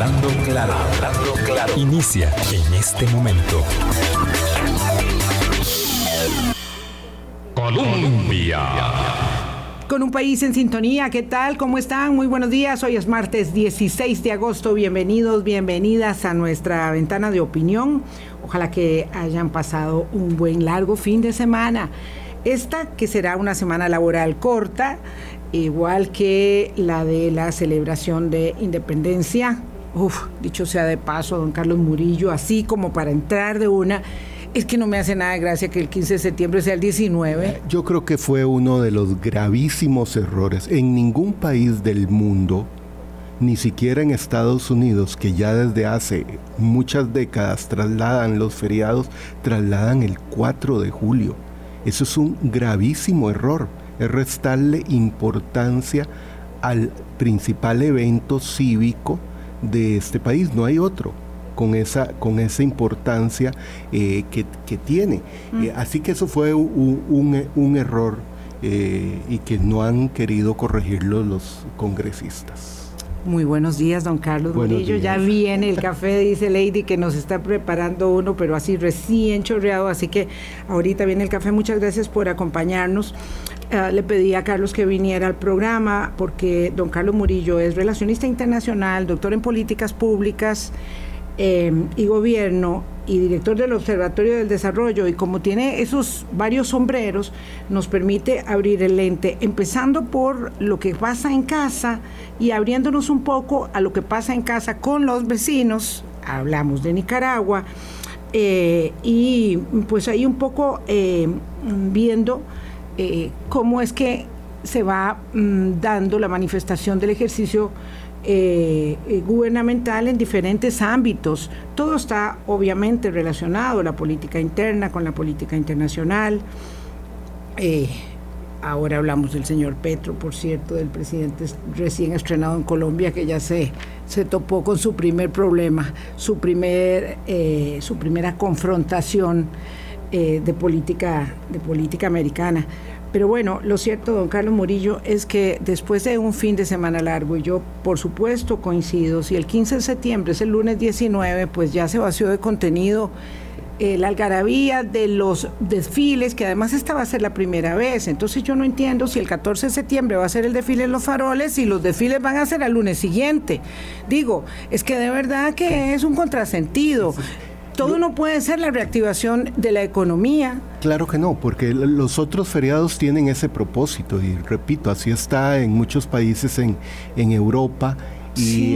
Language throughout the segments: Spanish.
Hablando claro, hablando claro. Inicia en este momento. Colombia. Con un país en sintonía, ¿qué tal? ¿Cómo están? Muy buenos días. Hoy es martes 16 de agosto. Bienvenidos, bienvenidas a nuestra ventana de opinión. Ojalá que hayan pasado un buen largo fin de semana. Esta que será una semana laboral corta, igual que la de la celebración de independencia. Dicho sea de paso, don Carlos Murillo, así como para entrar de una, es que no me hace nada de gracia que el 15 de septiembre sea el 19. Yo creo que fue uno de los gravísimos errores. En ningún país del mundo, ni siquiera en Estados Unidos, que ya desde hace muchas décadas trasladan los feriados, trasladan el 4 de julio. Eso es un gravísimo error es restarle importancia al principal evento cívico de este país, no hay otro con esa, con esa importancia eh, que, tiene. Mm. Eh, así que eso fue un, error eh, y que no han querido corregirlo los congresistas. Muy buenos días, don Carlos Murillo. Ya viene el café, dice Lady, que nos está preparando uno, pero así recién chorreado. Así que ahorita viene el café. Muchas gracias por acompañarnos. Eh, le pedí a Carlos que viniera al programa porque don Carlos Murillo es relacionista internacional, doctor en políticas públicas eh, y gobierno y director del Observatorio del Desarrollo y como tiene esos varios sombreros, nos permite abrir el lente, empezando por lo que pasa en casa y abriéndonos un poco a lo que pasa en casa con los vecinos, hablamos de Nicaragua, eh, y pues ahí un poco viendo eh, cómo es que se va mm, dando la manifestación del ejercicio eh, eh, gubernamental en diferentes ámbitos. Todo está obviamente relacionado, la política interna con la política internacional. ahora hablamos del señor Petro, por cierto, del presidente recién estrenado en Colombia, que ya se, se topó con su primer problema, su, primer, su primera confrontación eh, de, política, de política americana. Pero bueno, lo cierto, don Carlos Murillo, es que después de un fin de semana largo, y yo por supuesto coincido, si el 15 de septiembre es el lunes 19, pues ya se vació de contenido eh, la algarabía de los desfiles, que además esta va a ser la primera vez. Entonces yo no entiendo si el 14 de septiembre va a ser el desfile en los faroles y los desfiles van a ser al lunes siguiente. Digo, es que de verdad que es un contrasentido todo no puede ser la reactivación de la economía. Claro que no, porque los otros feriados tienen ese propósito y repito, así está en muchos países en, Europa y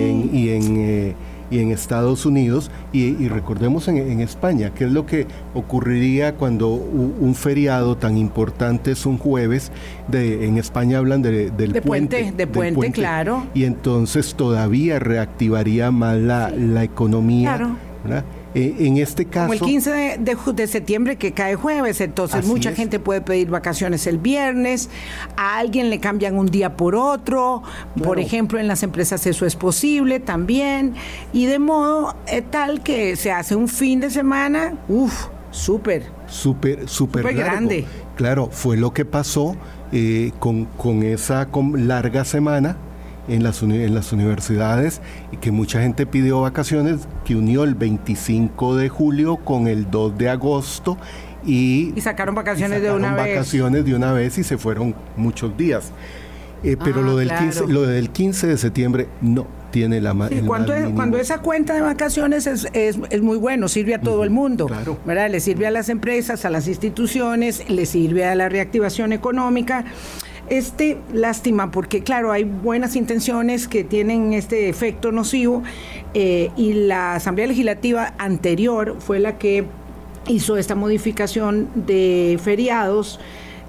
en... Eh, y en Estados Unidos y, recordemos en, España, qué es lo que ocurriría cuando un feriado tan importante es un jueves, de, en España hablan de, del puente, De puente, claro. Y entonces todavía reactivaría más la, la economía. Claro. Eh, en este caso... Como el 15 de, septiembre que cae jueves, entonces mucha gente puede pedir vacaciones el viernes, a alguien le cambian un día por otro, por ejemplo en las empresas eso es posible también, y de modo eh, tal que se hace un fin de semana, uff, súper. Súper, súper grande. Claro, fue lo que pasó eh, con, con esa larga semana en las, en las universidades y que mucha gente pidió vacaciones, que unió el 25 de julio con el 2 de agosto y, y sacaron vacaciones de una vez. vacaciones de una vez y se fueron muchos días. Eh, pero lo, ah, del 15, lo del 15 de septiembre no tiene la sí, cuando, cuando esa cuenta de vacaciones es, es, es muy bueno, sirve a todo el mundo. Claro. ¿verdad? Le sirve a las empresas, a las instituciones, le sirve a la reactivación económica. Este, lástima, porque claro, hay buenas intenciones que tienen este efecto nocivo eh, y la Asamblea Legislativa anterior fue la que hizo esta modificación de feriados.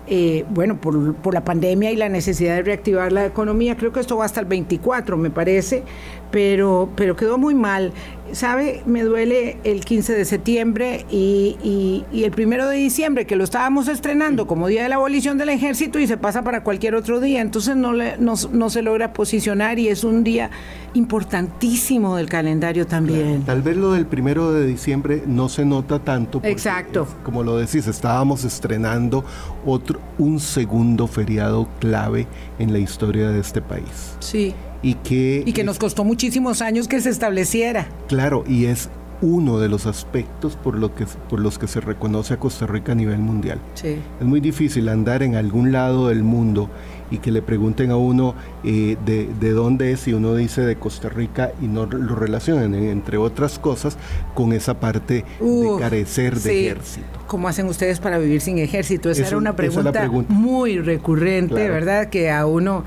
Eh, bueno, por, por, la pandemia y la necesidad de reactivar la economía, creo que esto va hasta el 24, me parece, pero, pero quedó muy mal. ¿Sabe? Me duele el 15 de septiembre y, el primero de diciembre, que lo estábamos estrenando como Día de la Abolición del Ejército y se pasa para cualquier otro día. Entonces no, le, no, se logra posicionar y es un día importantísimo del calendario también. tal vez lo del primero de diciembre no se nota tanto. Exacto. Como lo decís, estábamos estrenando otro, un segundo feriado clave en la historia de este país. Sí. Y que... Y que nos costó muchísimos años que se estableciera. Claro, y es uno de los aspectos por, lo que, por los que se reconoce a Costa Rica a nivel mundial. Sí. Es muy difícil andar en algún lado del mundo y que le pregunten a uno eh, de, de, dónde es y uno dice de Costa Rica y no lo relacionen, entre otras cosas, con esa parte de carecer de ejército. ¿Cómo hacen ustedes para vivir sin ejército? Esa era una pregunta, muy recurrente, ¿verdad? Que a uno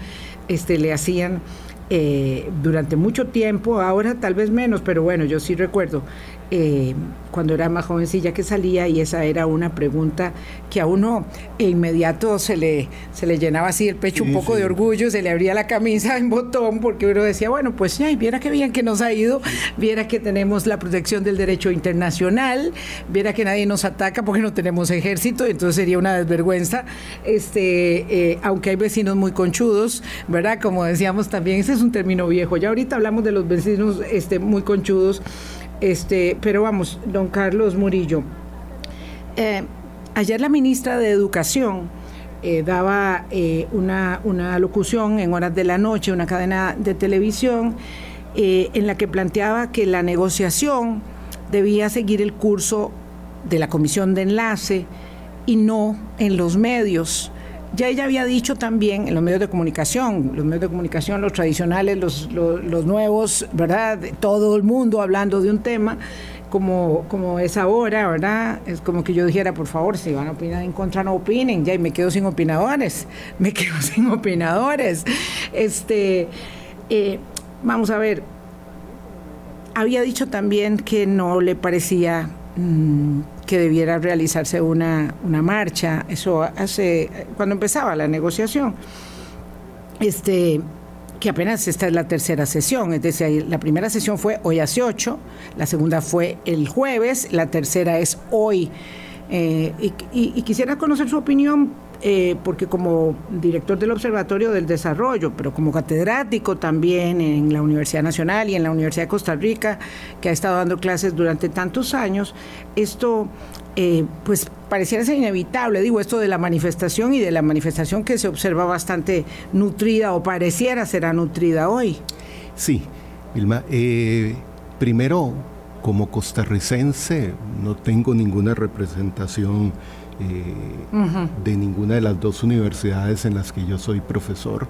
este, le hacían eh, durante mucho tiempo, ahora tal vez menos, pero bueno, yo sí recuerdo eh, cuando era más jovencilla que salía y esa era una pregunta que a uno inmediato se le, se le llenaba así el pecho un poco de orgullo, se le abría la camisa en botón porque uno decía, bueno, pues ya, viera qué bien que nos ha ido, viera que tenemos la protección del derecho internacional, viera que nadie nos ataca porque no tenemos ejército, entonces sería una desvergüenza, este, eh, aunque hay vecinos muy conchudos, ¿verdad? Como decíamos también, ese es un término viejo, ya ahorita hablamos de los vecinos este, muy conchudos. Este, pero vamos, don Carlos Murillo. Eh, ayer la ministra de Educación eh, daba eh, una, una, locución en horas de la noche, una cadena de televisión, en la que planteaba que la negociación debía seguir el curso de la comisión de enlace y no en los medios. Ya ella había dicho también en los medios de comunicación, los medios de comunicación, los tradicionales, los, los, nuevos, ¿verdad? Todo el mundo hablando de un tema como, como es ahora, ¿verdad? Es como que yo dijera, por favor, si van a opinar en contra, no opinen, ya, y me quedo sin opinadores, me quedo sin opinadores. Este, eh, vamos a ver, había dicho también que no le parecía mm, que debiera realizarse una, una marcha, eso hace, cuando empezaba la negociación, este, que apenas esta es la tercera sesión, es decir, la primera sesión fue hoy hace ocho, la segunda fue el jueves, la tercera es hoy. Eh, y, quisiera conocer su opinión eh, porque como director del Observatorio del Desarrollo, pero como catedrático también en la Universidad Nacional y en la Universidad de Costa Rica, que ha estado dando clases durante tantos años, esto eh, pues pareciera ser inevitable, digo, esto de la manifestación y de la manifestación que se observa bastante nutrida o pareciera será nutrida hoy. Sí, Vilma, eh, primero, como costarricense, no tengo ninguna representación eh, de ninguna de las dos universidades en las que yo soy profesor.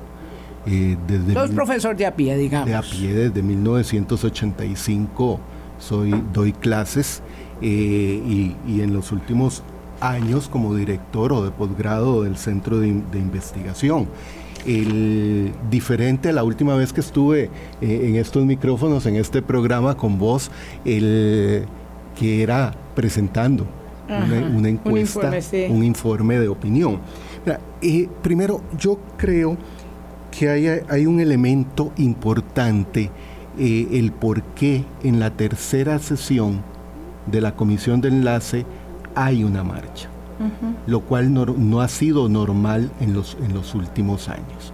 Eh, desde profesor de a pie, digamos. De a pie, desde 1985 soy, doy clases eh, y, en los últimos años como director o de posgrado del Centro de, Investigación. El, diferente a la última vez que estuve en estos micrófonos, en este programa con vos, el que era presentando una, encuesta, un informe, de opinión. Eh, primero, yo creo que hay, hay un elemento importante, eh, el por qué en la tercera sesión de la comisión de enlace hay una marcha, lo cual no, ha sido normal en los, en los últimos años.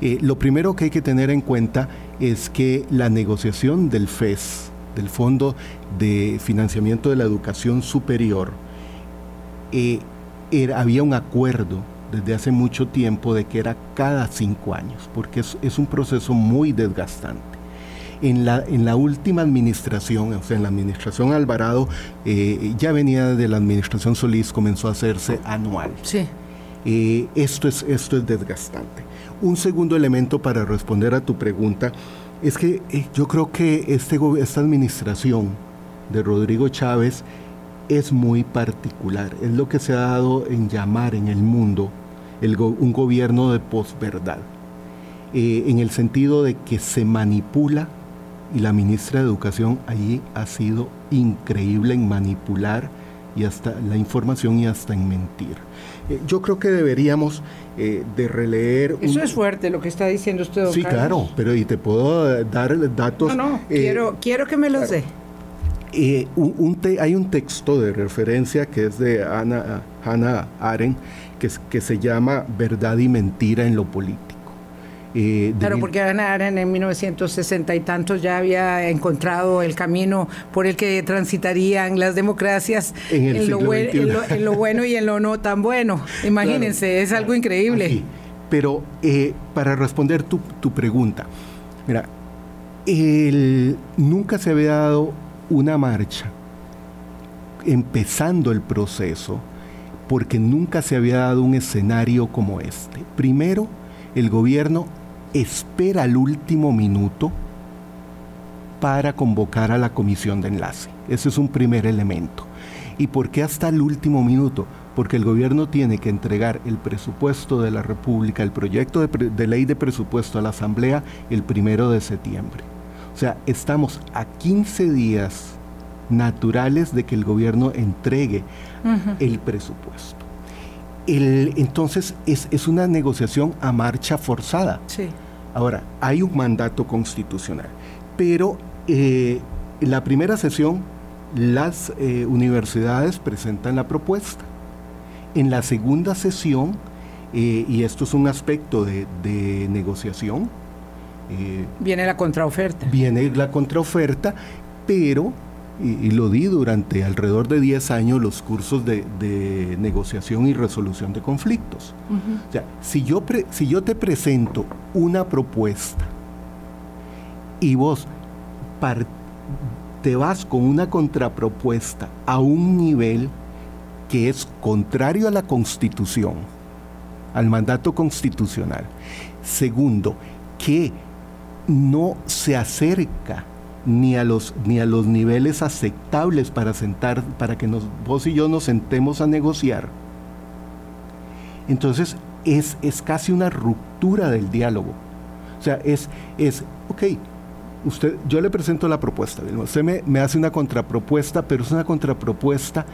Eh, lo primero que hay que tener en cuenta es que la negociación del FES, del Fondo de Financiamiento de la Educación Superior, eh, había un acuerdo desde hace mucho tiempo de que era cada cinco años, porque es, un proceso muy desgastante. En la, en la, última administración, o sea, en la administración Alvarado, eh, ya venía de la administración Solís, comenzó a hacerse anual. Sí. Eh, esto, es, esto es desgastante. Un segundo elemento para responder a tu pregunta es que yo creo que este, esta administración de Rodrigo Chávez es muy particular. Es lo que se ha dado en llamar en el mundo un gobierno de posverdad. Eh, en el sentido de que se manipula, y la ministra de Educación allí ha sido increíble en manipular y hasta la información y hasta en mentir. Eh, yo creo que deberíamos eh, de releer... Eso es fuerte lo que está diciendo usted, don Sí, claro, pero y te puedo dar datos... No, no, quiero, quiero que me los dé. Eh, un, hay un texto de referencia que es de Ana, Hannah Arendt que, que se llama Verdad y Mentira en lo Político. Eh, claro, porque Hannah Arendt en 1960 y tantos ya había encontrado el camino por el que transitarían las democracias en, lo, bueno y en lo no tan bueno. Imagínense, es algo increíble. Pero eh, para responder tu, tu pregunta, Mira, nunca se había dado una marcha empezando el proceso porque nunca se había dado un escenario como este. Primero, el gobierno espera el último minuto para convocar a la comisión de enlace. Ese es un primer elemento. ¿Y por qué hasta el último minuto? Porque el gobierno tiene que entregar el presupuesto de la República, el proyecto de, ley de presupuesto a la Asamblea el primero de septiembre. O sea, estamos a 15 días naturales de que el gobierno entregue el presupuesto. entonces es, una negociación a marcha forzada. Ahora, hay un mandato constitucional, pero eh, en la primera sesión las eh, universidades presentan la propuesta. En la segunda sesión, eh, y esto es un aspecto de, negociación, viene la contraoferta. Viene la contraoferta, pero y, lo di durante alrededor de 10 años los cursos de, negociación y resolución de conflictos. O sea, si yo, si yo te presento una propuesta y vos te vas con una contrapropuesta a un nivel que es contrario a la constitución, al mandato constitucional. Segundo, que no se acerca ni a los, ni a los niveles aceptables para sentar, para que nos, vos y yo nos sentemos a negociar. Entonces es, es casi una ruptura del diálogo. O sea, es, es ok, usted, yo le presento la propuesta, usted me, me hace una contrapropuesta, pero es una contrapropuesta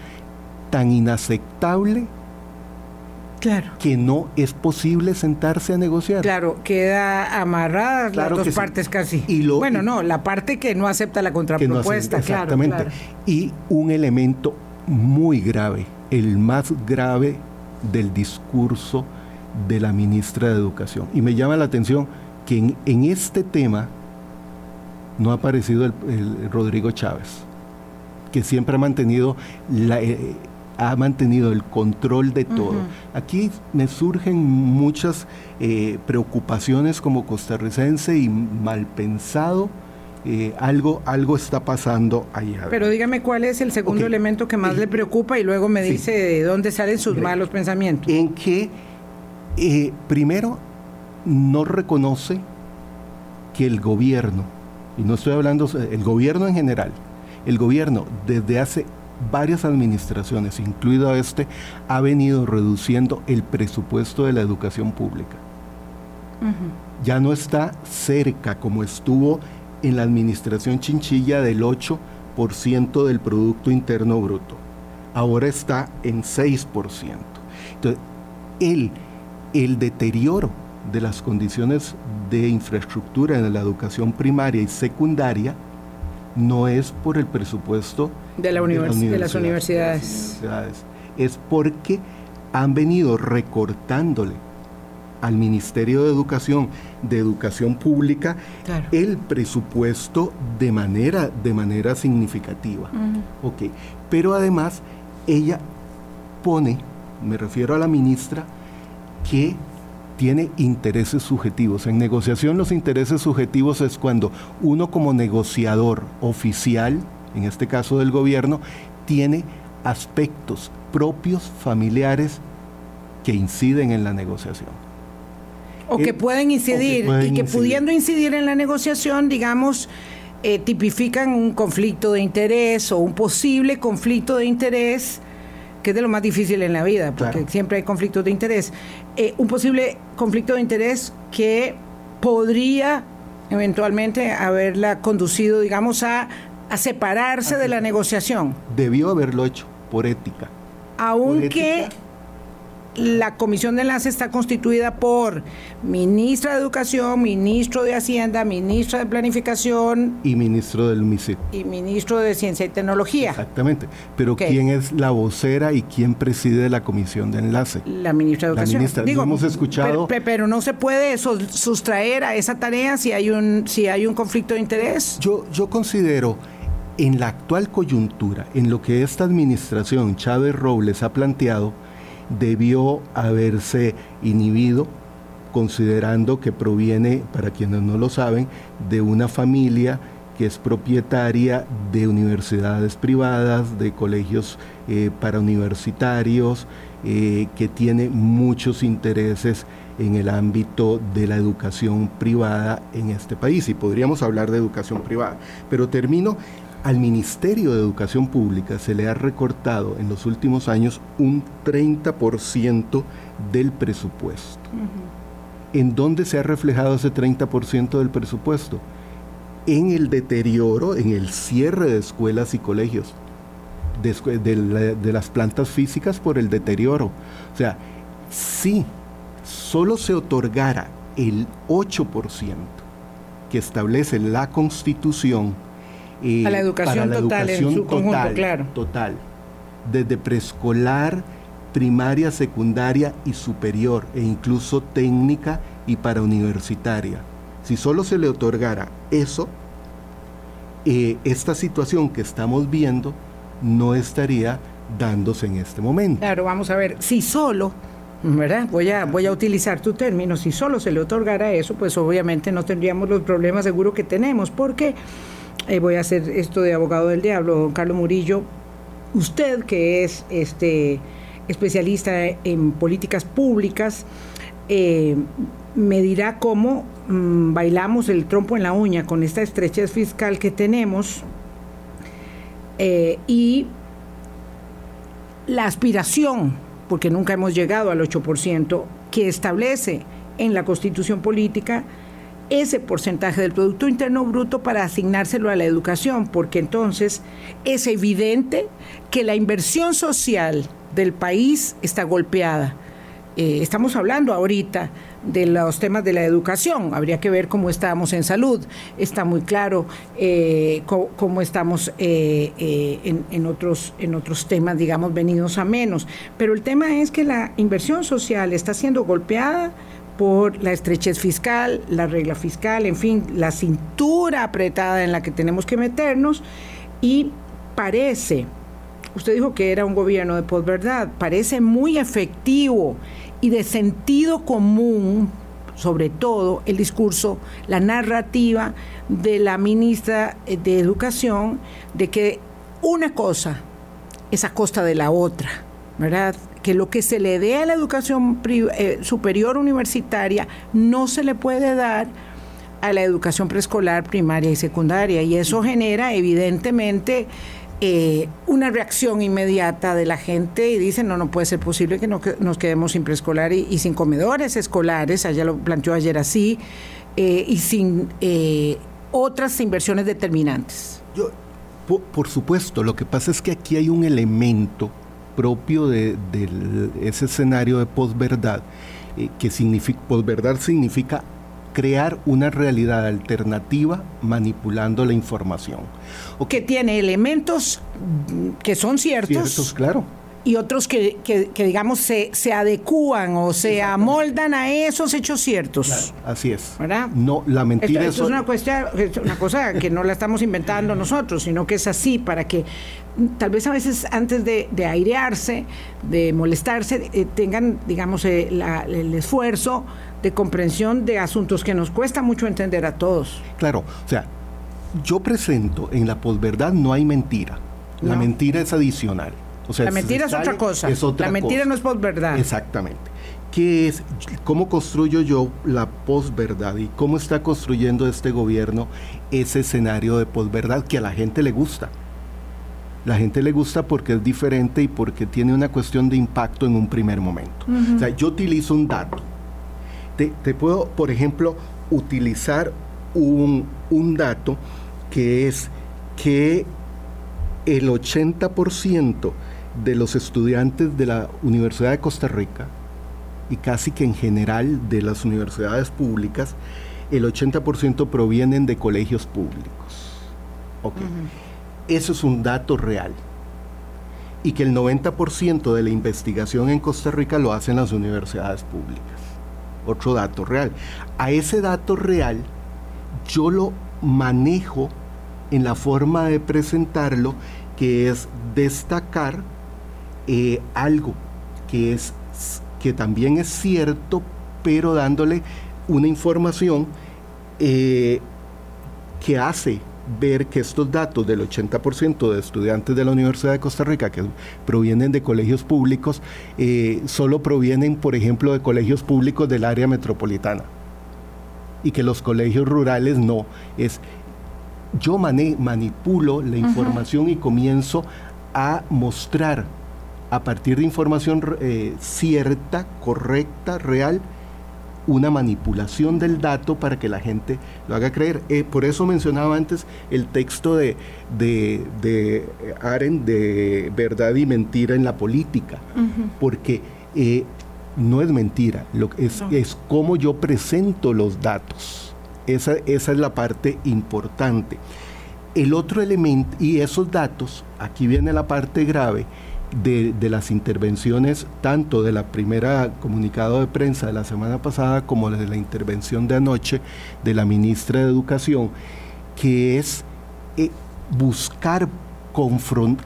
tan inaceptable Claro. que no es posible sentarse a negociar. Claro, queda amarradas las dos partes casi. Y bueno, no, la parte que no acepta la contrapropuesta, exactamente. Y un elemento muy grave, el más grave del discurso de la ministra de Educación. Y me llama la atención que en, este tema no ha aparecido el, Rodrigo Chávez, que siempre ha mantenido la... Eh, ha mantenido el control de todo. Aquí me surgen muchas eh, preocupaciones como costarricense y mal pensado. Eh, algo, algo está pasando allá. Pero dígame cuál es el segundo elemento que más le preocupa y luego me dice de dónde salen sus malos pensamientos. En que, eh, primero, no reconoce que el gobierno, y no estoy hablando, el gobierno en general, el gobierno desde hace varias administraciones, incluido este, ha venido reduciendo el presupuesto de la educación pública. Ya no está cerca como estuvo en la administración chinchilla del 8% del Producto Interno Bruto. Ahora está en 6%. Entonces, el, el deterioro de las condiciones de infraestructura en la educación primaria y secundaria no es por el presupuesto de, la de, las universidades. Es porque han venido recortándole al Ministerio de Educación, de Educación Pública, el presupuesto de manera, de manera significativa. Pero además, ella pone, me refiero a la ministra, que tiene intereses subjetivos. En negociación los intereses subjetivos es cuando uno como negociador oficial, en este caso del gobierno, tiene aspectos propios, familiares, que inciden en la negociación. O que eh, pueden incidir, y que pudiendo incidir en la negociación, digamos, eh, tipifican un conflicto de interés o un posible conflicto de interés que es de lo más difícil en la vida, porque siempre hay conflictos de interés. Eh, un posible conflicto de interés que podría eventualmente haberla conducido, digamos, a, a separarse de la negociación. Debió haberlo hecho por ética. Aunque la comisión de enlace está constituida por ministra de Educación, ministro de Hacienda, ministra de Planificación. Y ministro del MISIT. Y ministro de Ciencia y Tecnología. Exactamente. Pero ¿quién es la vocera y quién preside la comisión de enlace? La ministra de Educación. La ministra, Digo, hemos escuchado. Pero, no se puede sustraer a esa tarea si hay un, si hay un conflicto de interés. Yo, yo considero en la actual coyuntura, en lo que esta administración Chávez Robles ha planteado, debió haberse inhibido considerando que proviene, para quienes no lo saben, de una familia que es propietaria de universidades privadas, de colegios eh, para universitarios, eh, que tiene muchos intereses en el ámbito de la educación privada en este país. Y podríamos hablar de educación privada. Pero termino, al Ministerio de Educación Pública se le ha recortado en los últimos años un 30% del presupuesto. ¿En dónde se ha reflejado ese 30% del presupuesto? En el deterioro, en el cierre de escuelas y colegios, de, las plantas físicas por el deterioro. O sea, si solo se otorgara el 8% que establece la Constitución eh, a la educación total, en su conjunto, claro. Total, desde preescolar primaria, secundaria y superior, e incluso técnica y para universitaria. Si solo se le otorgara eso, eh, esta situación que estamos viendo no estaría dándose en este momento. Claro, vamos a ver, si solo, ¿verdad? Voy a, voy a utilizar tu término, si solo se le otorgara eso, pues obviamente no tendríamos los problemas seguro que tenemos, porque eh, voy a hacer esto de abogado del diablo, don Carlos Murillo, usted que es este especialista en políticas públicas, eh, me dirá cómo mm, bailamos el trompo en la uña con esta estrechez fiscal que tenemos eh, y la aspiración, porque nunca hemos llegado al 8%, que establece en la constitución política ese porcentaje del Producto Interno Bruto para asignárselo a la educación, porque entonces es evidente que la inversión social del país está golpeada. Eh, estamos hablando ahorita de los temas de la educación, habría que ver cómo estamos en salud, está muy claro eh, cómo, estamos eh, en, en, otros, en otros temas, digamos, venidos a menos, pero el tema es que la inversión social está siendo golpeada por la estrechez fiscal, la regla fiscal, en fin, la cintura apretada en la que tenemos que meternos y parece Usted dijo que era un gobierno de posverdad. Parece muy efectivo y de sentido común, sobre todo el discurso, la narrativa de la ministra de Educación, de que una cosa es a costa de la otra, ¿verdad? Que lo que se le dé a la educación eh, superior universitaria no se le puede dar a la educación preescolar, primaria y secundaria. Y eso genera, evidentemente, eh, una reacción inmediata de la gente y dicen, no, no puede ser posible que, nos quedemos sin preescolar y, sin comedores escolares, allá lo planteó ayer así, eh, y sin otras inversiones determinantes. Yo, por, supuesto, lo que pasa es que aquí hay un elemento propio de, ese escenario de posverdad, que significa, posverdad significa crear una realidad alternativa manipulando la información. Que tiene elementos que son ciertos. Ciertos, claro. Y otros que, digamos, se, se adecúan o se amoldan a esos hechos ciertos. así es. ¿Verdad? No, la mentira es... una, cuestión, una cosa que no la estamos inventando nosotros, sino que es así para que tal vez a veces antes de, airearse, de molestarse, eh, tengan, digamos, eh, el esfuerzo de comprensión de asuntos que nos cuesta mucho entender a todos. Claro, o sea, yo presento en la posverdad no hay mentira. La mentira es adicional. O sea, la mentira es otra cosa. la mentira no es posverdad. Exactamente. ¿Qué es, cómo construyo yo la posverdad y cómo está construyendo este gobierno ese escenario de posverdad que a la gente le gusta? La gente le gusta porque es diferente y porque tiene una cuestión de impacto en un primer momento. O sea, yo utilizo un dato te, puedo, por ejemplo, utilizar un, dato que es que el 80% de los estudiantes de la Universidad de Costa Rica y casi que en general de las universidades públicas, el 80% provienen de colegios públicos. Eso es un dato real. Y que el 90% de la investigación en Costa Rica lo hacen las universidades públicas otro dato real. A ese dato real yo lo manejo en la forma de presentarlo, que es destacar eh, algo que, es, que también es cierto, pero dándole una información eh, que hace ver que estos datos del 80% de estudiantes de la Universidad de Costa Rica que provienen de colegios públicos, eh, solo provienen, por ejemplo, de colegios públicos del área metropolitana y que los colegios rurales no. Es, yo manipulo la información y comienzo a mostrar a partir de información eh, cierta, correcta, real, una manipulación del dato para que la gente lo haga creer. Eh, por eso mencionaba antes el texto de, de, de Aren de verdad y mentira en la política, porque eh, no es mentira, lo, es, es cómo yo presento los datos. Esa, esa es la parte importante. El otro elemento, y esos datos, aquí viene la parte grave, de, las intervenciones tanto de la primera comunicado de prensa de la semana pasada como de la intervención de anoche de la ministra de Educación, que es eh, buscar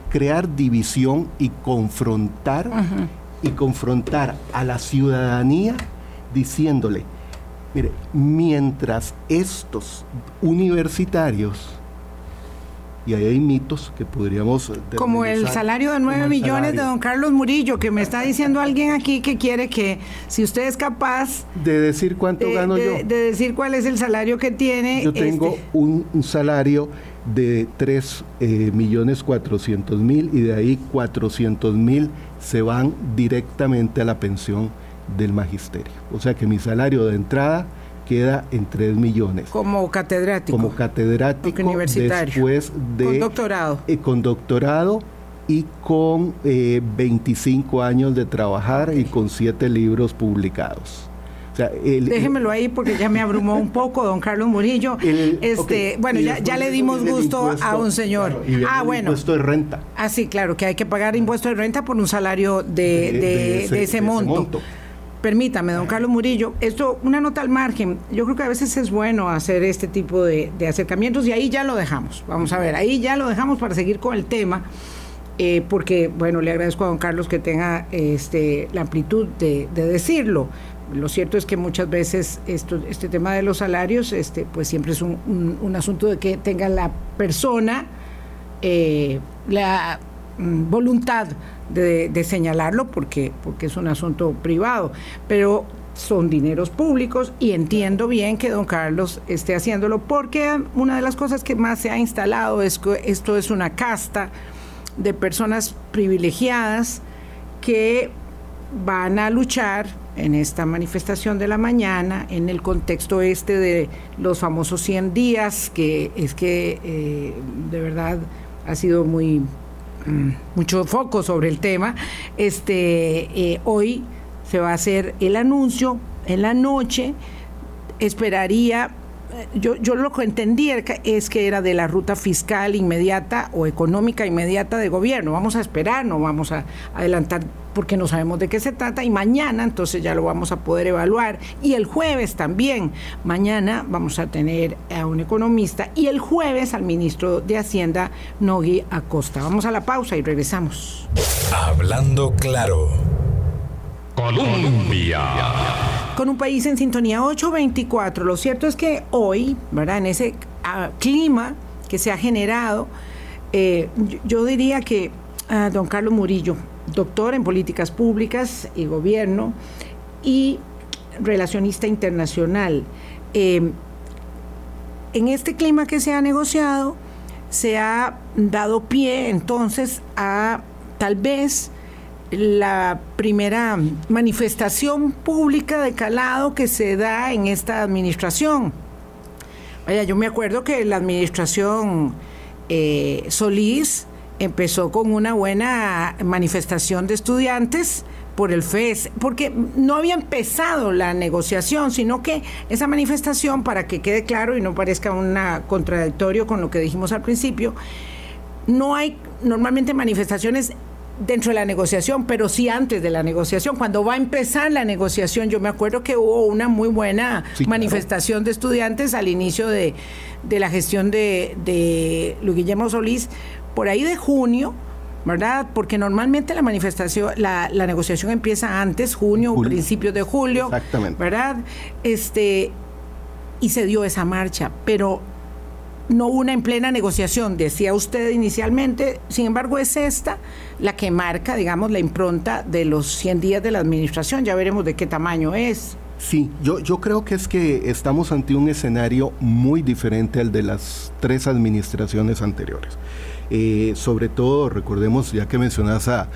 crear división y confrontar y confrontar a la ciudadanía diciéndole, mire, mientras estos universitarios y ahí hay mitos que podríamos... Como el salario de 9 millones de don Carlos Murillo, que me está diciendo alguien aquí que quiere que si usted es capaz... De decir cuánto gano yo. De decir cuál es el salario que tiene. Yo tengo este un, salario de 3 eh, millones 400 mil y de ahí 400 mil se van directamente a la pensión del magisterio. O sea que mi salario de entrada queda en 3 millones. Como catedrático. Como catedrático. Universitario. Después de... Con doctorado. Eh, con doctorado y con 25 eh, años de trabajar y con 7 libros publicados. Déjemelo ahí porque ya me abrumó un poco, don Carlos Murillo. este, bueno, ya, ya le dimos gusto a un señor. ah, bueno. Impuesto de renta. Ah, sí, claro, que hay que pagar impuesto de renta por un salario de, ese, monto. Permítame, don Carlos Murillo, esto, una nota al margen. Yo creo que a veces es bueno hacer este tipo de, acercamientos y ahí ya lo dejamos. Vamos a ver, ahí ya lo dejamos para seguir con el tema. Eh, porque, bueno, le agradezco a don Carlos que tenga este, la amplitud de, decirlo. Lo cierto es que muchas veces este tema de los salarios, este, pues siempre es un, asunto de que tenga la persona eh, la mm, voluntad de, señalarlo porque, porque es un asunto privado, pero son dineros públicos y entiendo bien que don Carlos esté haciéndolo porque una de las cosas que más se ha instalado es que esto es una casta de personas privilegiadas que van a luchar en esta manifestación de la mañana, en el contexto este de los famosos 100 días, que es que eh, de verdad ha sido muy mucho foco sobre el tema. Este, eh, hoy se va a hacer el anuncio en la noche. Esperaría yo, yo lo que entendí es que era de la ruta fiscal inmediata o económica inmediata de gobierno. Vamos a esperar, no vamos a adelantar porque no sabemos de qué se trata y mañana entonces ya lo vamos a poder evaluar y el jueves también. Mañana vamos a tener a un economista y el jueves al ministro de Hacienda, Nogui Acosta. Vamos a la pausa y regresamos. Hablando claro. Colombia. Con un país en sintonía 824. Lo cierto es que hoy, ¿verdad? En ese ah, clima que se ha generado, eh, yo, diría que ah, don Carlos Murillo, doctor en políticas públicas y gobierno y relacionista internacional, eh, en este clima que se ha negociado, se ha dado pie entonces a tal vez la primera manifestación pública de calado que se da en esta administración. Vaya, yo me acuerdo que la administración eh, Solís empezó con una buena manifestación de estudiantes por el FES, porque no había empezado la negociación, sino que esa manifestación, para que quede claro y no parezca una contradictorio con lo que dijimos al principio, no hay normalmente manifestaciones dentro de la negociación, pero sí antes de la negociación. Cuando va a empezar la negociación, yo me acuerdo que hubo una muy buena manifestación de estudiantes al inicio de, la gestión de, de Luis Guillermo Solís, por ahí de junio, ¿verdad? Porque normalmente la manifestación, la, negociación empieza antes, junio, o principios de julio, Exactamente. ¿verdad? Este, y se dio esa marcha, pero no una en plena negociación, decía usted inicialmente, sin embargo es esta la que marca, digamos, la impronta de los 100 días de la administración, ya veremos de qué tamaño es. Sí, yo, yo creo que es que estamos ante un escenario muy diferente al de las tres administraciones anteriores. Eh, sobre todo, recordemos, ya que mencionas a,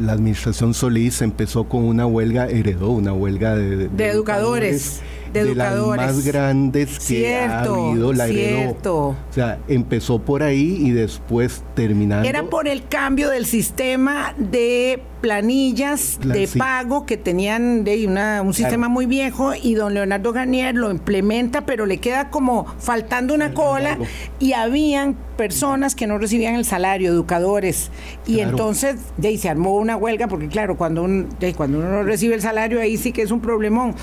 la administración Solís, empezó con una huelga, heredó una huelga de, educadores de, las más grandes que ha habido, la cierto. O sea, empezó por ahí y después terminando. Era por el cambio del sistema de planillas de pago que tenían de una, un sistema muy viejo y don Leonardo Garnier lo implementa, pero le queda como faltando una cola y habían personas que no recibían el salario, educadores, y entonces de se armó una huelga porque claro, cuando, un, cuando uno no recibe el salario ahí sí que es un problemón.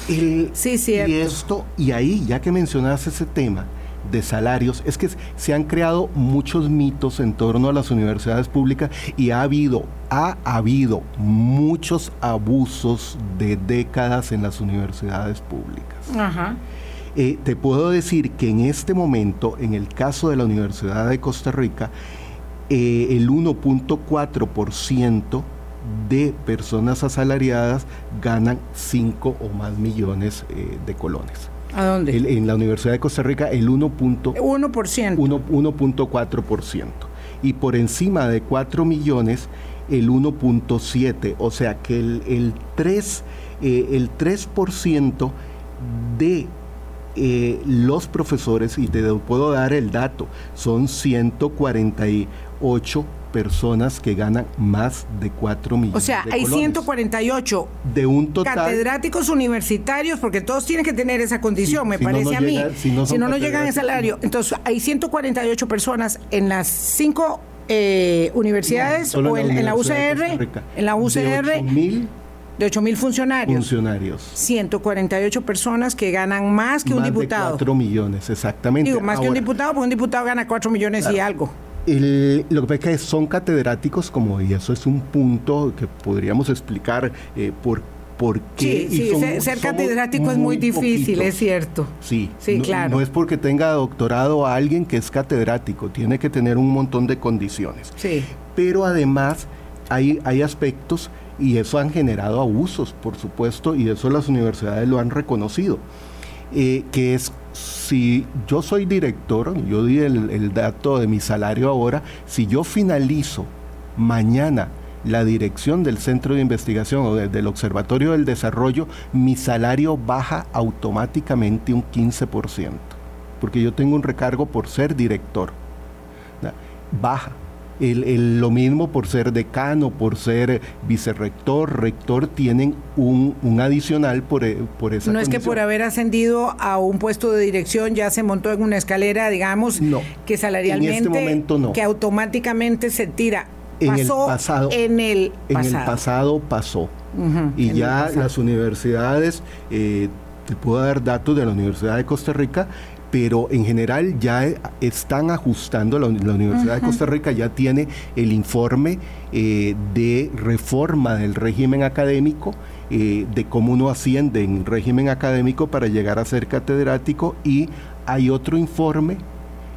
sí, cierto. Y esto, y ahí, ya que mencionaste ese tema, de salarios, es que se han creado muchos mitos en torno a las universidades públicas y ha habido, ha habido muchos abusos de décadas en las universidades públicas. Eh, te puedo decir que en este momento, en el caso de la Universidad de Costa Rica, eh, el 1.4% de personas asalariadas ganan 5 o más millones eh, de colones. ¿A dónde? en la Universidad de Costa Rica el 1.4%. 1.4%. Y por encima de 4 millones el 1.7%. O sea que el, el 3%, eh, el 3 de eh, los profesores, y te puedo dar el dato, son 148 personas que ganan más de 4 millones. O sea, hay 148 de un total, catedráticos universitarios, porque todos tienen que tener esa condición, me parece a mí. si no, no, llegan al salario. Entonces, hay 148 personas en las cinco eh, universidades o en, la UCR, en la UCR. De 8 mil funcionarios. Funcionarios. 148 personas que ganan más que un diputado. De 4 millones, exactamente. Digo, más que un diputado, porque un diputado gana 4 millones y algo lo que pasa es que son catedráticos, como y eso es un punto que podríamos explicar eh, por, por qué. Sí, sí ser, catedrático es muy difícil, es cierto. Sí, sí claro. No es porque tenga doctorado a alguien que es catedrático, tiene que tener un montón de condiciones. Sí. Pero además hay, hay aspectos y eso han generado abusos, por supuesto, y eso las universidades lo han reconocido, eh, que es si yo soy director, yo di el, dato de mi salario ahora, si yo finalizo mañana la dirección del centro de investigación o del Observatorio del Desarrollo, mi salario baja automáticamente un 15%, porque yo tengo un recargo por ser director. Baja lo mismo por ser decano, por ser vicerrector, rector, tienen un, adicional por, eh, por esa No es que por haber ascendido a un puesto de dirección ya se montó en una escalera, digamos, que salarialmente, en este momento no. que automáticamente se tira. En el pasado. En el pasado. En el pasado pasó. y ya las universidades, eh, te puedo dar datos de la Universidad de Costa Rica, pero en general ya están ajustando, la, Universidad de Costa Rica ya tiene el informe eh, de reforma del régimen académico, eh, de cómo uno asciende en régimen académico para llegar a ser catedrático y hay otro informe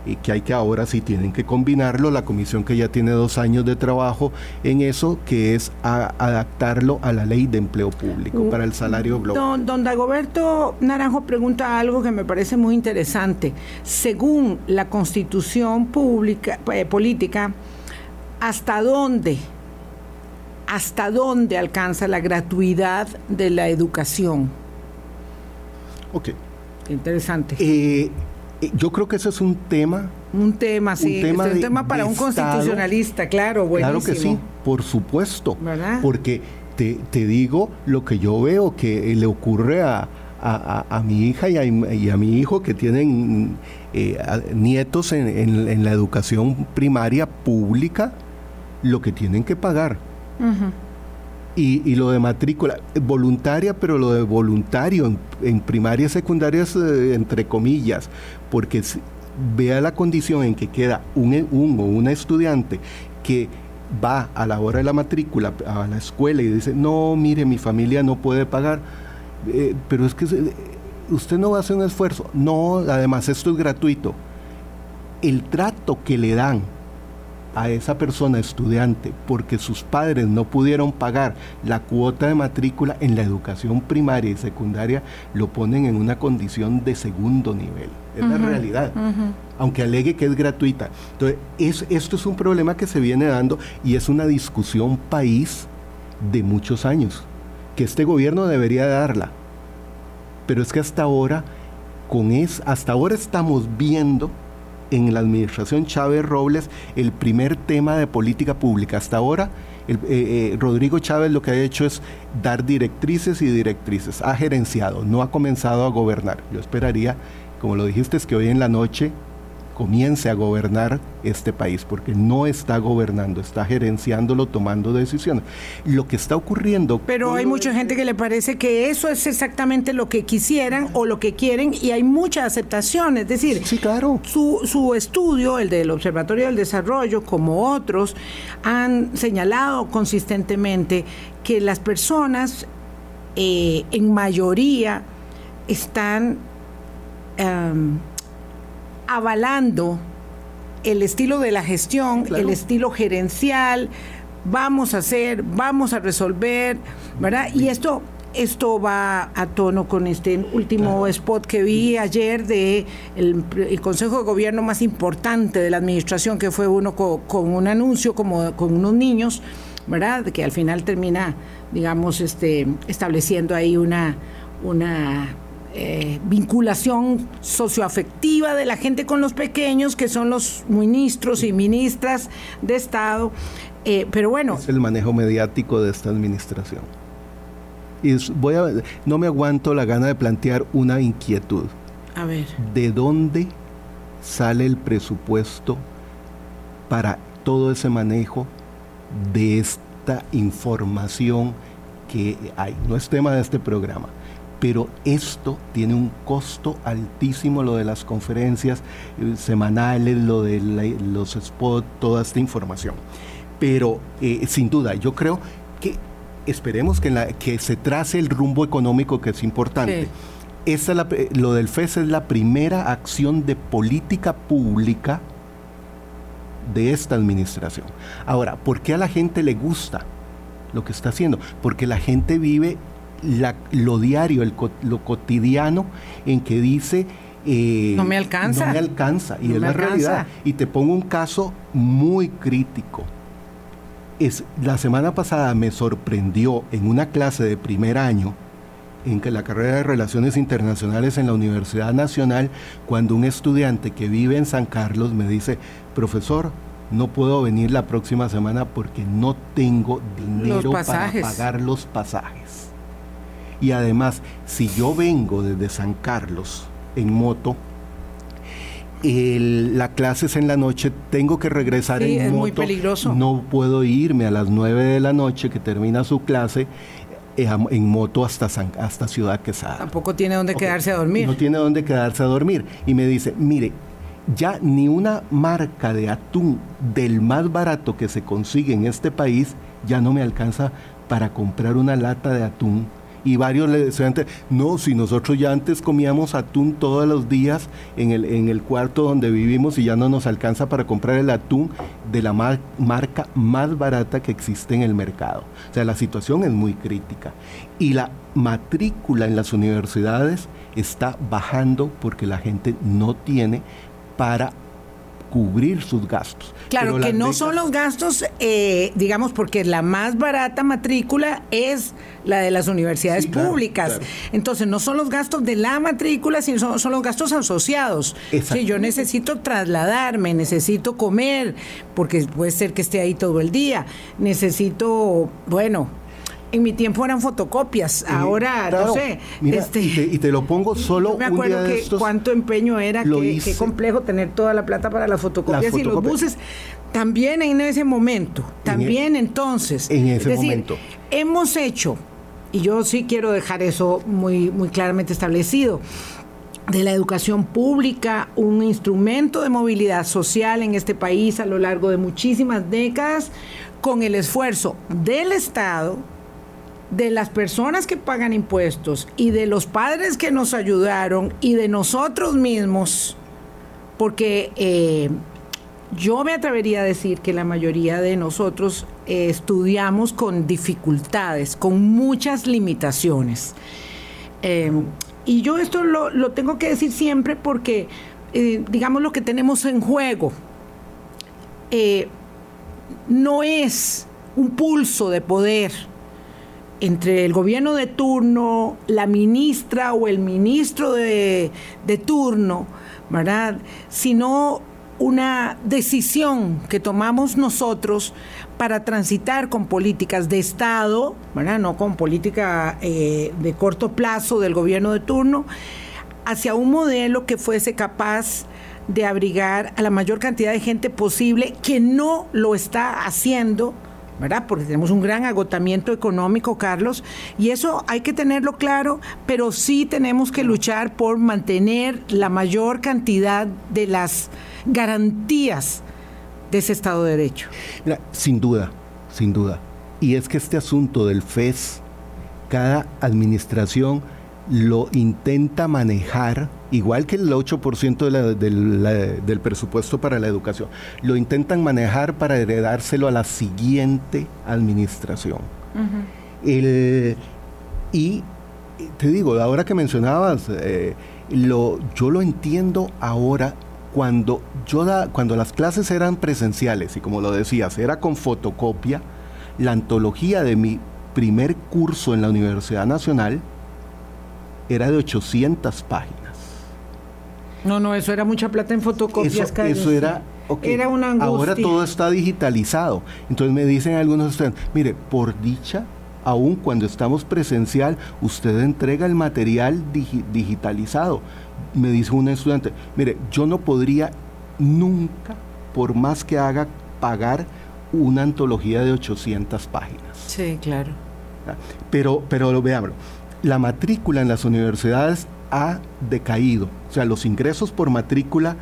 y que hay que ahora sí tienen que combinarlo, la comisión que ya tiene dos años de trabajo en eso, que es adaptarlo a la ley de empleo público uh, para el salario global. Don, don Dagoberto Naranjo pregunta algo que me parece muy interesante. Según la constitución pública, eh, política, ¿hasta dónde? ¿Hasta dónde alcanza la gratuidad de la educación? Ok. Interesante. Eh, yo creo que ese es un tema. Un tema, sí. Un tema, un tema para un constitucionalista, claro, buenísimo. Claro que sí, por supuesto. ¿verdad? Porque te, te, digo lo que yo veo que le ocurre a, a, mi hija y a, mi hijo que tienen eh, nietos en, en, la educación primaria pública, lo que tienen que pagar. Y, lo de matrícula, voluntaria, pero lo de voluntario en, en primaria, secundaria, eh, entre comillas, porque vea la condición en que queda un, un o una estudiante que va a la hora de la matrícula a la escuela y dice, no, mire, mi familia no puede pagar, eh, pero es que usted no hacer un esfuerzo. No, además esto es gratuito. El trato que le dan a esa persona estudiante porque sus padres no pudieron pagar la cuota de matrícula en la educación primaria y secundaria, lo ponen en una condición de segundo nivel. Es la realidad. Aunque alegue que es gratuita. Entonces, es, esto es un problema que se viene dando y es una discusión país de muchos años, que este gobierno debería darla. Pero es que hasta ahora, con es, hasta ahora estamos viendo en la administración Chávez Robles el primer tema de política pública. Hasta ahora, eh, eh, Rodrigo Chávez lo que ha hecho es dar directrices y directrices. Ha gerenciado, no ha comenzado a gobernar. Yo esperaría, como lo dijiste, es que hoy en la noche comience a gobernar este país, porque no está gobernando, está gerenciándolo, tomando decisiones. Lo que está ocurriendo... Pero hay mucha gente que le parece que eso es exactamente lo que quisieran o lo que quieren y hay mucha aceptación, es decir, sí, claro. su, su estudio, el del Observatorio del Desarrollo, como otros, han señalado consistentemente que las personas eh, en mayoría están... avalando el estilo de la gestión, el estilo gerencial, vamos a hacer, vamos a resolver, ¿verdad? Y esto esto va a tono con este último spot que vi ayer de el, consejo de gobierno más importante de la administración que fue uno con, un anuncio como con unos niños verdad que al final termina digamos este estableciendo ahí una una eh, vinculación socioafectiva de la gente con los pequeños, que son los ministros y ministras de Estado. Eh, pero bueno. Es el manejo mediático de esta administración. Y voy a, no me aguanto la gana de plantear una inquietud. A ver. ¿De dónde sale el presupuesto para todo ese manejo de esta información que hay? No es tema de este programa pero esto tiene un costo altísimo, lo de las conferencias eh, semanales, lo de los spots, toda esta información. Pero eh, sin duda, yo creo que esperemos que, la, que se trace el rumbo económico que es importante. lo del FES es la primera acción de política pública de esta administración. Ahora, ¿por qué a la gente le gusta lo que está haciendo? Porque la gente vive lo diario, lo cotidiano, en que dice... Eh, no me alcanza. No me alcanza. Y es la realidad. Y te pongo un caso muy crítico. Es, la semana pasada me sorprendió en una clase de primer año, en que la carrera de Relaciones Internacionales en la Universidad Nacional, cuando un estudiante que vive en San Carlos me dice, profesor, no puedo venir la próxima semana porque no tengo dinero para pagar los pasajes. Y además, si yo vengo desde San Carlos en moto, la clase es en la noche, tengo que regresar en es moto. Muy peligroso. No puedo irme a las 9 de la noche que termina su clase eh, en moto hasta, hasta Ciudad Quesada. Tampoco tiene dónde quedarse a dormir. No tiene dónde quedarse a dormir. Y me dice, mire, ya ni una marca de atún del más barato que se consigue en este país ya no me alcanza para comprar una lata de atún y varios decían, no, si nosotros ya antes comíamos atún todos los días en el, en el cuarto donde vivimos y ya no nos alcanza para comprar el atún de la marca más barata que existe en el mercado. O sea, la situación es muy crítica. Y la matrícula en las universidades está bajando porque la gente no tiene para cubrir sus gastos. Claro, que no son los gastos, eh, digamos, porque la más barata matrícula es la de las universidades públicas. Entonces, no son los gastos de la matrícula, sino son, los gastos asociados. Si yo necesito trasladarme, necesito comer, porque puede ser que esté ahí todo el día, necesito, bueno, en mi tiempo eran fotocopias, ahora no sé. este, y, te, lo pongo solo. me acuerdo que cuánto empeño era, qué, complejo tener toda la plata para las fotocopias, y los buses. También en ese momento, también entonces. En ese momento. Hemos hecho, y yo sí quiero dejar eso muy, muy claramente establecido. de la educación pública, un instrumento de movilidad social en este país a lo largo de muchísimas décadas, con el esfuerzo del Estado, de las personas que pagan impuestos y de los padres que nos ayudaron y de nosotros mismos, porque eh, yo me atrevería a decir que la mayoría de nosotros eh, estudiamos con dificultades, con muchas limitaciones. Eh, y yo esto lo, tengo que decir siempre porque, digamos, lo que tenemos en juego no es un pulso de poder entre el gobierno de turno, la ministra o el ministro de, turno, ¿verdad? Sino una decisión que tomamos nosotros para transitar con políticas de Estado, ¿verdad? no con política eh, de corto plazo del gobierno de turno, hacia un modelo que fuese capaz de abrigar a la mayor cantidad de gente posible que no lo está haciendo ¿verdad? Porque tenemos un gran agotamiento económico, Carlos, y eso hay que tenerlo claro, pero sí tenemos que luchar por mantener la mayor cantidad de las garantías de ese Estado de Derecho. sin duda, sin duda. Y es que este asunto del FES, cada administración lo intenta manejar, igual que el 8% del presupuesto para la educación, lo intentan manejar para heredárselo a la siguiente administración. y te digo, ahora que mencionabas, eh, lo, yo lo entiendo ahora cuando, yo da, cuando las clases eran presenciales y como lo decías, era con fotocopia, la antología de mi primer curso en la Universidad Nacional, era de 800 páginas. No, no, eso era mucha plata en fotocopias. Eso, eso era, era una angustia. Ahora todo está digitalizado. Entonces me dicen algunos estudiantes, mire, por dicha, aún cuando estamos presencial, usted entrega el material digitalizado. Me dice un estudiante, mire, yo no podría nunca, por más que haga, pagar una antología de 800 páginas. Sí, claro. Pero, pero veámoslo la matrícula en las universidades ha decaído. O sea, los ingresos por matrícula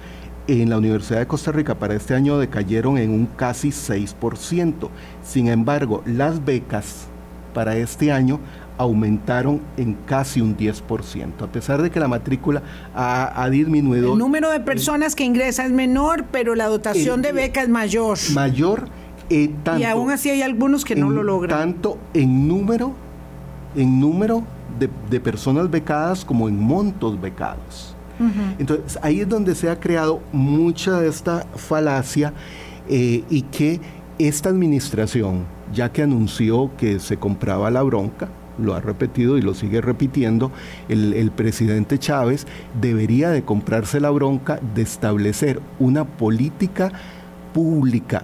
en la Universidad de Costa Rica para este año decayeron en un casi 6%. Sin embargo, las becas para este año aumentaron en casi un 10%, a pesar de que la matrícula ha, disminuido. El número de personas que ingresan es menor, pero la dotación de beca es mayor. Mayor. Eh, tanto y aún así hay algunos que no lo logran. Tanto en número, en número de, personas becadas como en montos becados. Entonces ahí es donde se ha creado mucha de esta falacia eh, y que esta administración, ya que anunció que se compraba la bronca, lo ha repetido y lo sigue repitiendo, el, el, presidente Chávez debería de comprarse la bronca de establecer una política pública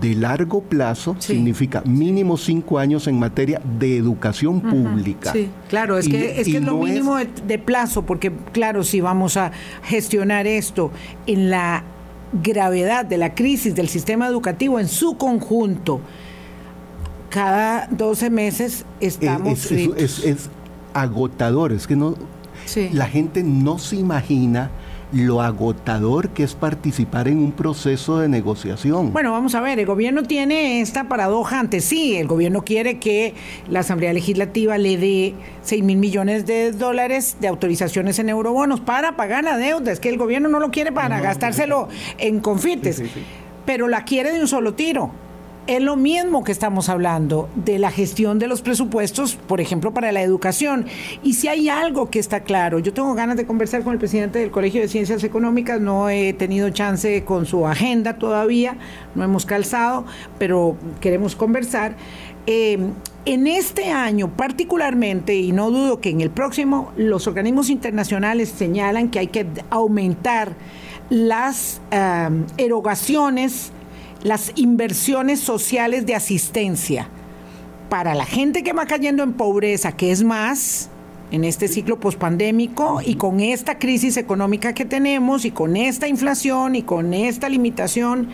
de largo plazo significa mínimo cinco años en materia de educación pública. Sí, claro, es que es, que lo mínimo de, plazo, porque claro, si vamos a gestionar esto en la gravedad de la crisis del sistema educativo en su conjunto, cada 12 meses estamos... Es, es agotador, es que no... La gente no se imagina lo agotador que es participar en un proceso de negociación. Bueno, vamos a ver, el gobierno tiene esta paradoja ante sí. El gobierno quiere que la Asamblea Legislativa le dé 6 mil millones de dólares de autorizaciones en eurobonos para pagar la deuda. Es que el gobierno no lo quiere para gastárselo en confites, pero la quiere de un solo tiro es lo mismo que estamos hablando de la gestión de los presupuestos, por ejemplo, para la educación. Y si hay algo que está claro, yo tengo ganas de conversar con el presidente del Colegio de Ciencias Económicas, no he tenido chance con su agenda todavía, no hemos calzado, pero queremos conversar. Eh, en este año particularmente, y no dudo que en el próximo, los organismos internacionales señalan que hay que aumentar las eh, erogaciones las inversiones sociales de asistencia para la gente que va cayendo en pobreza, que es más en este ciclo pospandémico y con esta crisis económica que tenemos y con esta inflación y con esta limitación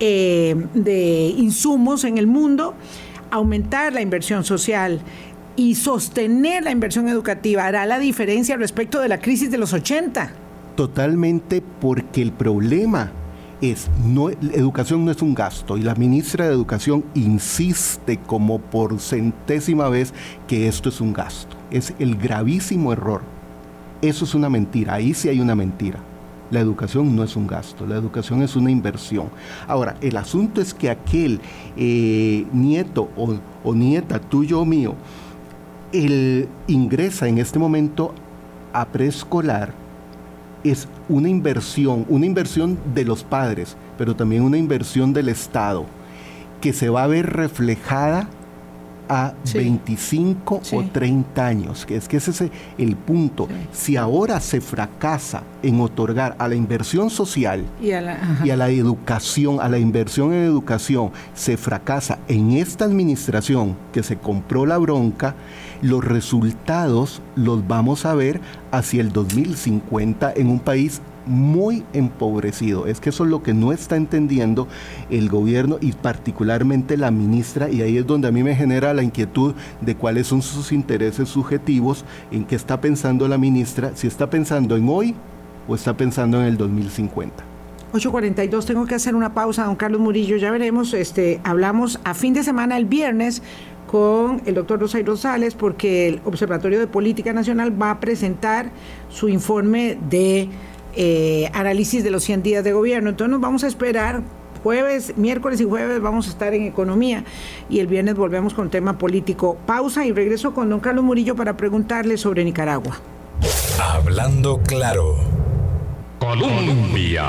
eh, de insumos en el mundo, aumentar la inversión social y sostener la inversión educativa hará la diferencia respecto de la crisis de los 80. Totalmente porque el problema es, no, educación no es un gasto y la ministra de Educación insiste como por centésima vez que esto es un gasto. Es el gravísimo error. Eso es una mentira, ahí sí hay una mentira. La educación no es un gasto, la educación es una inversión. Ahora, el asunto es que aquel eh, nieto o, nieta tuyo o mío, él ingresa en este momento a preescolar, es una inversión, una inversión de los padres, pero también una inversión del Estado, que se va a ver reflejada a 25 o 30 años, que es que ese es el punto. Si ahora se fracasa en otorgar a la inversión social y a la, y a la, educación, a la inversión en educación, se fracasa en esta administración que se compró la bronca, los resultados los vamos a ver hacia el 2050 en un país muy empobrecido. Es que eso es lo que no está entendiendo el gobierno y particularmente la ministra y ahí es donde a mí me genera la inquietud de cuáles son sus intereses subjetivos, en qué está pensando la ministra, si está pensando en hoy o está pensando en el 2050. 8.42, tengo que hacer una pausa, don Carlos Murillo, ya veremos, este, hablamos a fin de semana el viernes con el doctor Rosay Rosales porque el Observatorio de Política Nacional va a presentar su informe de eh, análisis de los 100 días de gobierno. Entonces nos vamos a esperar jueves, miércoles y jueves vamos a estar en economía y el viernes volvemos con tema político. Pausa y regreso con don Carlos Murillo para preguntarle sobre Nicaragua. Hablando claro. Colombia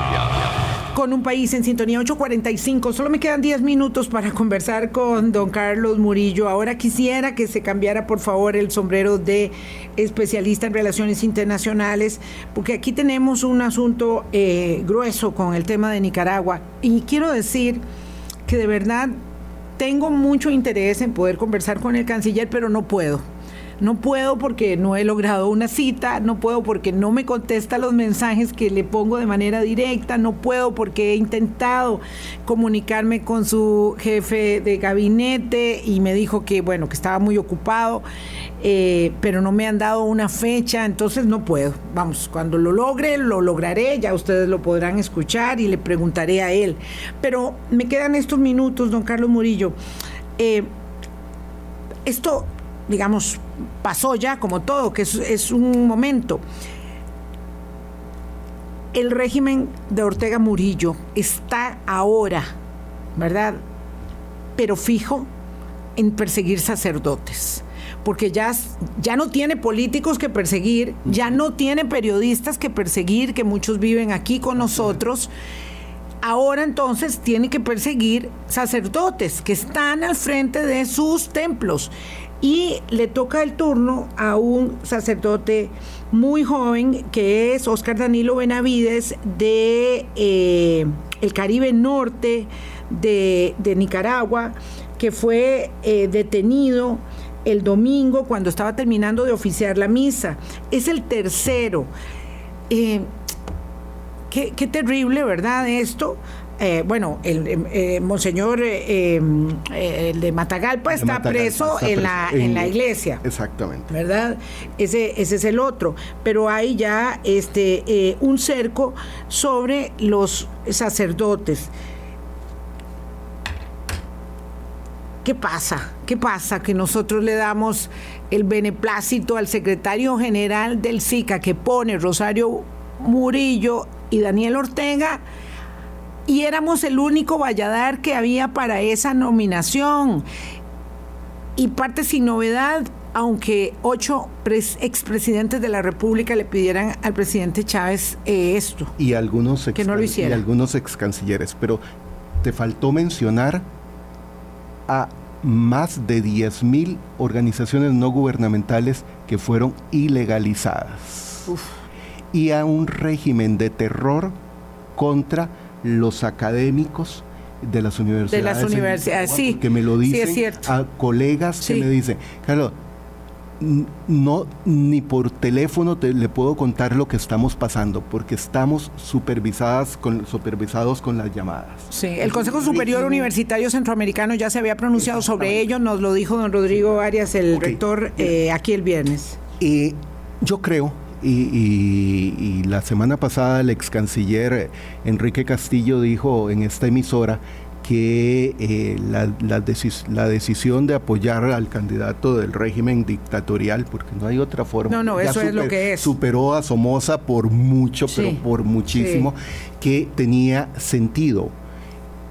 con un país en sintonía 845. Solo me quedan 10 minutos para conversar con don Carlos Murillo. Ahora quisiera que se cambiara, por favor, el sombrero de especialista en relaciones internacionales, porque aquí tenemos un asunto eh, grueso con el tema de Nicaragua. Y quiero decir que de verdad tengo mucho interés en poder conversar con el canciller, pero no puedo no puedo porque no he logrado una cita, no puedo porque no me contesta los mensajes que le pongo de manera directa, no puedo porque he intentado comunicarme con su jefe de gabinete y me dijo que, bueno, que estaba muy ocupado, eh, pero no me han dado una fecha, entonces no puedo. Vamos, cuando lo logre, lo lograré, ya ustedes lo podrán escuchar y le preguntaré a él. Pero me quedan estos minutos, don Carlos Murillo. Eh, esto digamos, pasó ya como todo, que es, un momento. El régimen de Ortega Murillo está ahora, ¿verdad? Pero fijo en perseguir sacerdotes porque ya, ya no tiene políticos que perseguir, ya no tiene periodistas que perseguir, que muchos viven aquí con nosotros. Ahora entonces tiene que perseguir sacerdotes que están al frente de sus templos y le toca el turno a un sacerdote muy joven que es Oscar Danilo Benavides de eh, el Caribe Norte de, Nicaragua, que fue eh, detenido el domingo cuando estaba terminando de oficiar la misa. Es el tercero. Eh, qué, qué terrible, ¿verdad? Esto, eh, bueno, el eh, monseñor eh, el de Matagalpa está preso, en, la, en, la iglesia. Exactamente. ¿Verdad? Ese, ese es el otro. Pero hay ya este, un cerco sobre los sacerdotes. ¿Qué pasa? ¿Qué pasa? Que nosotros le damos el beneplácito al secretario general del SICA que pone Rosario Murillo y Daniel Ortega y éramos el único Valladar que había para esa nominación. Y parte sin novedad, aunque ocho expresidentes de la República le pidieran al presidente Chávez eh, esto. Y algunos, ex y algunos ex cancilleres. Pero te faltó mencionar a más de 10.000 organizaciones no gubernamentales que fueron ilegalizadas. Y a un régimen de terror contra los académicos de las universidades. De las universidades, sí. Que me lo dicen a colegas que me dicen, Carlos, no ni por teléfono le puedo contar lo que estamos pasando porque estamos supervisadas con, supervisados con las llamadas. Sí, el Consejo Superior Universitario Centroamericano ya se había pronunciado sobre ello, nos lo dijo don Rodrigo Arias, el rector, eh, aquí el viernes. y yo creo y, la semana pasada el ex canciller Enrique Castillo dijo en esta emisora que eh, la, la, decisión de apoyar al candidato del régimen dictatorial, porque no hay otra forma. No, no, eso es lo que es. Superó a Somoza por mucho, pero por muchísimo, que tenía sentido.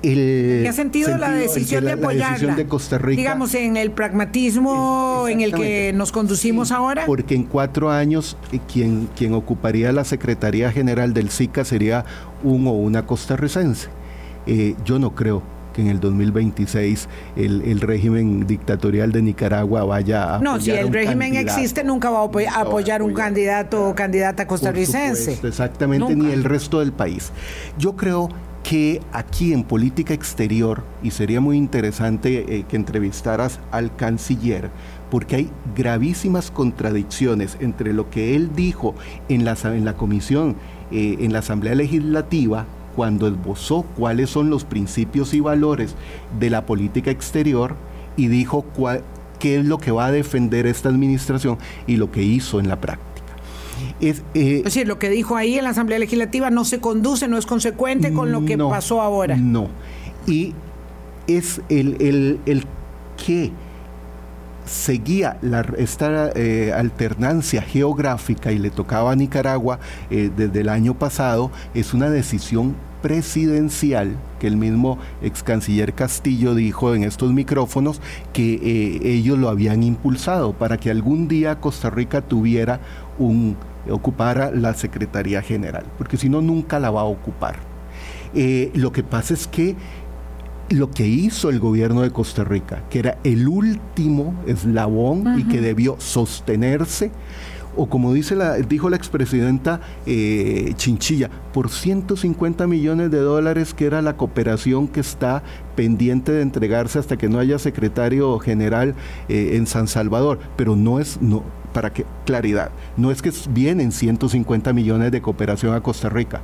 El ¿Qué ha sentido, la decisión de apoyarla? de Costa Rica. Digamos, en el pragmatismo en el que nos conducimos ahora. Porque en cuatro años eh, quien, quien ocuparía la Secretaría General del SICA sería un o una costarricense. Eh, yo no creo que en el 2026 el, régimen dictatorial de Nicaragua vaya a... No, si el régimen existe, nunca va a apoyar, un candidato o candidata costarricense. exactamente, ni el resto del país. Yo creo que aquí en política exterior, y sería muy interesante eh, que entrevistaras al canciller, porque hay gravísimas contradicciones entre lo que él dijo en la, en la comisión, eh, en la Asamblea Legislativa, cuando esbozó cuáles son los principios y valores de la política exterior y dijo qué es lo que va a defender esta administración y lo que hizo en la práctica. Es, eh, decir, lo que dijo ahí en la Asamblea Legislativa no se conduce, no es consecuente con lo que pasó ahora. No. Y es el, el, el que seguía la, esta eh, alternancia geográfica y le tocaba a Nicaragua eh, desde el año pasado, es una decisión presidencial que el mismo ex canciller Castillo dijo en estos micrófonos que eh, ellos lo habían impulsado para que algún día Costa Rica tuviera un ocupara la Secretaría General, porque si no nunca la va a ocupar. lo que pasa es que lo que hizo el gobierno de Costa Rica, que era el último eslabón y que debió sostenerse, o como dice la, dijo la expresidenta eh, Chinchilla, por 150 millones de dólares, que era la cooperación que está pendiente de entregarse hasta que no haya secretario general eh, en San Salvador. Pero no es, no, para que, claridad, no es que vienen 150 millones de cooperación a Costa Rica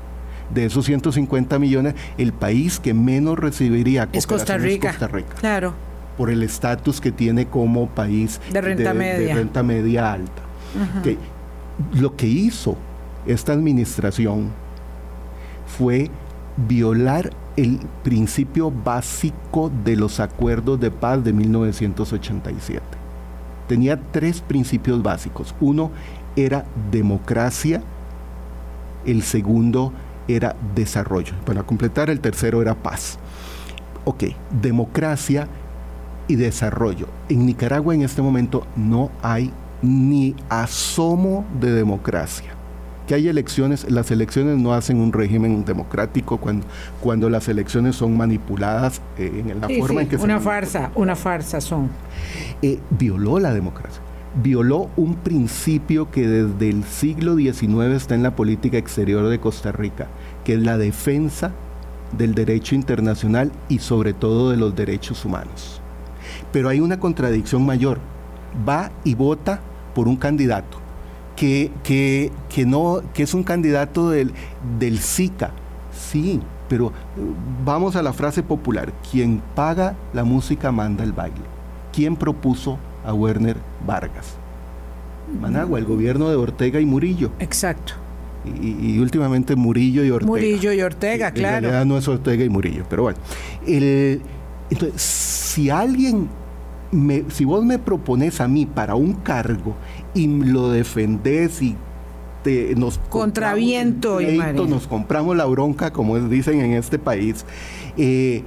de esos 150 millones, el país que menos recibiría es Costa Rica. Costa Rica. Claro. Por el estatus que tiene como país de renta media, renta media alta. Lo que hizo esta administración fue violar el principio básico de los acuerdos de paz de 1987. Tenía tres principios básicos. Uno era democracia, el segundo era desarrollo. Para completar, el tercero era paz. Ok, democracia y desarrollo. En Nicaragua en este momento no hay ni asomo de democracia. Que hay elecciones, las elecciones no hacen un régimen democrático cuando, cuando las elecciones son manipuladas eh, en la forma en que una farsa, una farsa son. Eh, violó la democracia violó un principio que desde el siglo XIX está en la política exterior de Costa Rica, que es la defensa del derecho internacional y sobre todo de los derechos humanos. Pero hay una contradicción mayor. Va y vota por un candidato que, que, no, que es un candidato del, del SICA. Sí, pero vamos a la frase popular. Quien paga la música manda el baile. ¿Quién propuso a Werner Vargas. Managua, el gobierno de Ortega y Murillo. Exacto. Y, últimamente Murillo y Ortega. Murillo y Ortega, claro. En realidad no es Ortega y Murillo, pero bueno. entonces, si alguien, me, si vos me propones a mí para un cargo y lo defendés y te, nos contraviento y nos compramos la bronca, como dicen en este país, eh,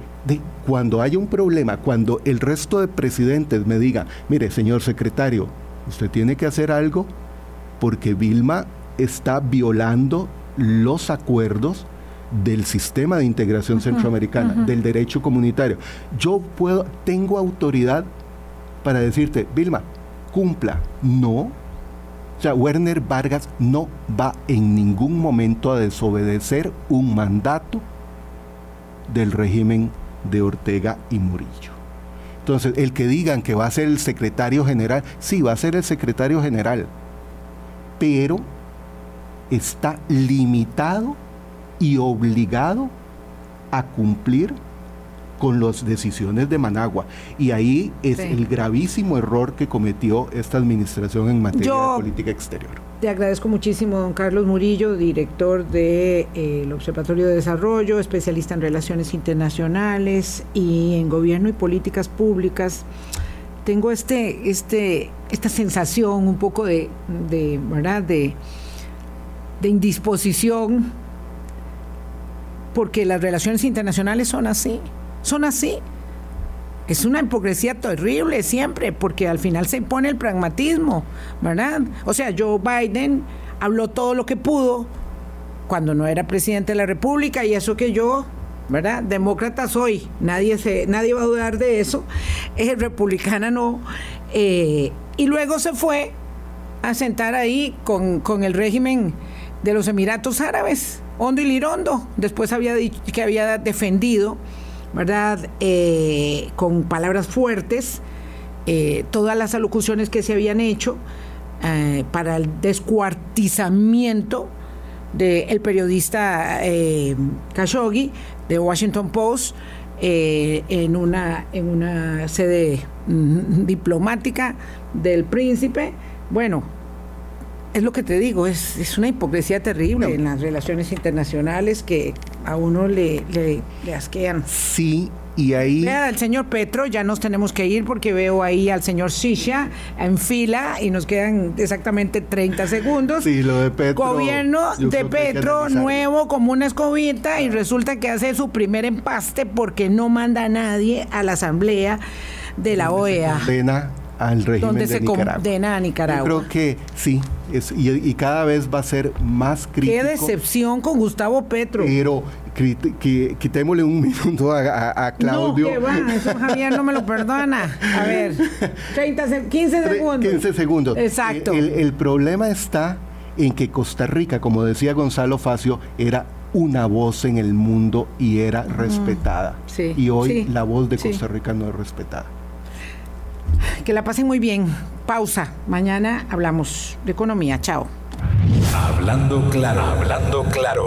cuando haya un problema, cuando el resto de presidentes me digan, mire, señor secretario, usted tiene que hacer algo porque Vilma está violando los acuerdos del sistema de integración centroamericana, del derecho comunitario. Yo puedo, tengo autoridad para decirte, Vilma, cumpla. No. O sea, Werner Vargas no va en ningún momento a desobedecer un mandato del régimen de Ortega y Murillo. Entonces, el que digan que va a ser el secretario general, sí, va a ser el secretario general, pero está limitado y obligado a cumplir con las decisiones de Managua. Y ahí es el gravísimo error que cometió esta administración en materia de política exterior. Te agradezco muchísimo, don Carlos Murillo, director del de, eh, Observatorio de Desarrollo, especialista en relaciones internacionales y en gobierno y políticas públicas. Tengo este, este, esta sensación un poco de, de ¿verdad? de, de indisposición porque las relaciones internacionales son así, son así. Es una hipocresía terrible siempre, porque al final se impone el pragmatismo, ¿verdad? O sea, Joe Biden habló todo lo que pudo cuando no era presidente de la República y eso que yo, ¿verdad? Demócrata soy, nadie, se, nadie va a dudar de eso, es republicana no. Eh, y luego se fue a sentar ahí con, con el régimen de los Emiratos Árabes hondo y lirondo. Después había dicho que había defendido, ¿verdad? Eh, con palabras fuertes, eh, todas las alocuciones que se habían hecho eh, para el descuartizamiento del periodista Khashoggi de Washington Post en, una, en una sede mm, diplomática del príncipe. Bueno, es lo que te digo, es, una hipocresía terrible en las relaciones internacionales que a uno le, le, asquean. Sí, y ahí... Vea, al señor Petro, ya nos tenemos que ir porque veo ahí al señor Sisha en fila y nos quedan exactamente 30 segundos. Sí, lo de Petro. Gobierno de Petro nuevo como una escobita y resulta que hace su primer empaste porque no manda a nadie a la asamblea de la OEA al régimen donde se condena a Nicaragua. Yo creo que sí, es, y, cada vez va a ser más crítico. Qué decepción con Gustavo Petro. Pero que, quitémosle un minuto a, Claudio. No, que va, eso Javier no me lo perdona. A ver, 30, 15 segundos. 15 segundos. Exacto. El, el problema está en que Costa Rica, como decía Gonzalo Facio, era una voz en el mundo y era respetada. Sí, y hoy la voz de Costa Rica no es respetada. Que la pasen muy bien. Pausa. Mañana hablamos de economía. Chao. Hablando claro, hablando claro.